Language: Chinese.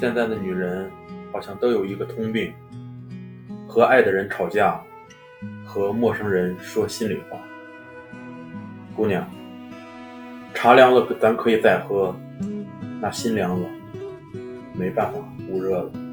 现在的女人好像都有一个通病和爱的人吵架和陌生人说心里话。姑娘茶凉了咱可以再喝那心凉了没办法捂热了。